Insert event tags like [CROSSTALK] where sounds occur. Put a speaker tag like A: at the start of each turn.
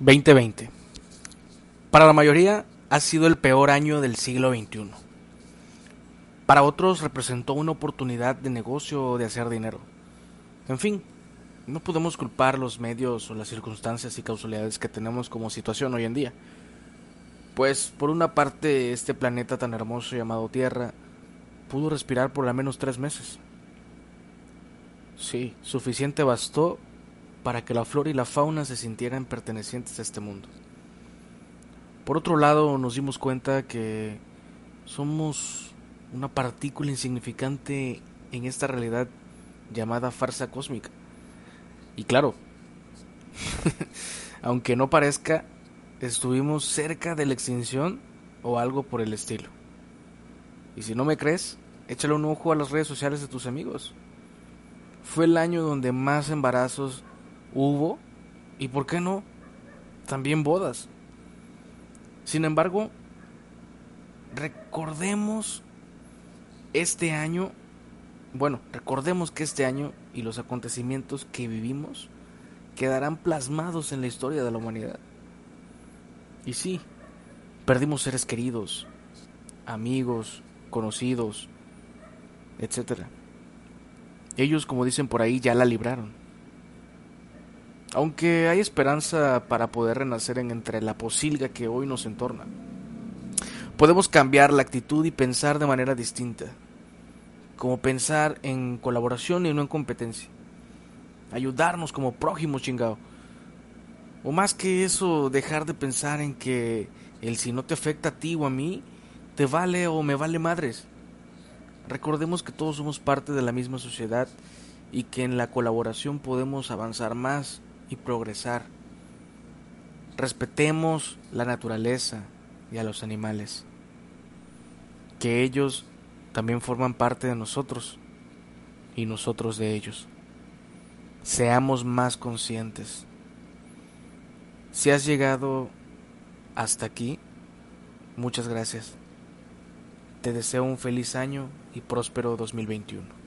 A: 2020. Para la mayoría ha sido el peor año del siglo XXI. Para otros representó una oportunidad de negocio o de hacer dinero. En fin, no podemos culpar los medios o las circunstancias y causalidades que tenemos como situación hoy en día. Pues por una parte este planeta tan hermoso llamado Tierra pudo respirar por al menos tres meses. Sí, suficiente bastó para que la flora y la fauna se sintieran pertenecientes a este mundo. Por otro lado, nos dimos cuenta que somos una partícula insignificante en esta realidad llamada farsa cósmica. Y claro, [LAUGHS] aunque no parezca, estuvimos cerca de la extinción o algo por el estilo. Y si no me crees, échale un ojo a las redes sociales de tus amigos. Fue el año donde más embarazos hubo y, ¿por qué no? También bodas. Sin embargo, recordemos este año, bueno, recordemos que este año y los acontecimientos que vivimos quedarán plasmados en la historia de la humanidad. Y sí, perdimos seres queridos, amigos, conocidos, etc. Ellos, como dicen por ahí, ya la libraron. Aunque hay esperanza para poder renacer en entre la posilga que hoy nos entorna. Podemos cambiar la actitud y pensar de manera distinta. Como pensar en colaboración y no en competencia. Ayudarnos como prójimos, chingado. O más que eso, dejar de pensar en que el si no te afecta a ti o a mí, te vale o me vale madres. Recordemos que todos somos parte de la misma sociedad y que en la colaboración podemos avanzar más y progresar. Respetemos la naturaleza y a los animales, que ellos también forman parte de nosotros y nosotros de ellos. Seamos más conscientes. Si has llegado hasta aquí, muchas gracias. Te deseo un feliz año y próspero 2021.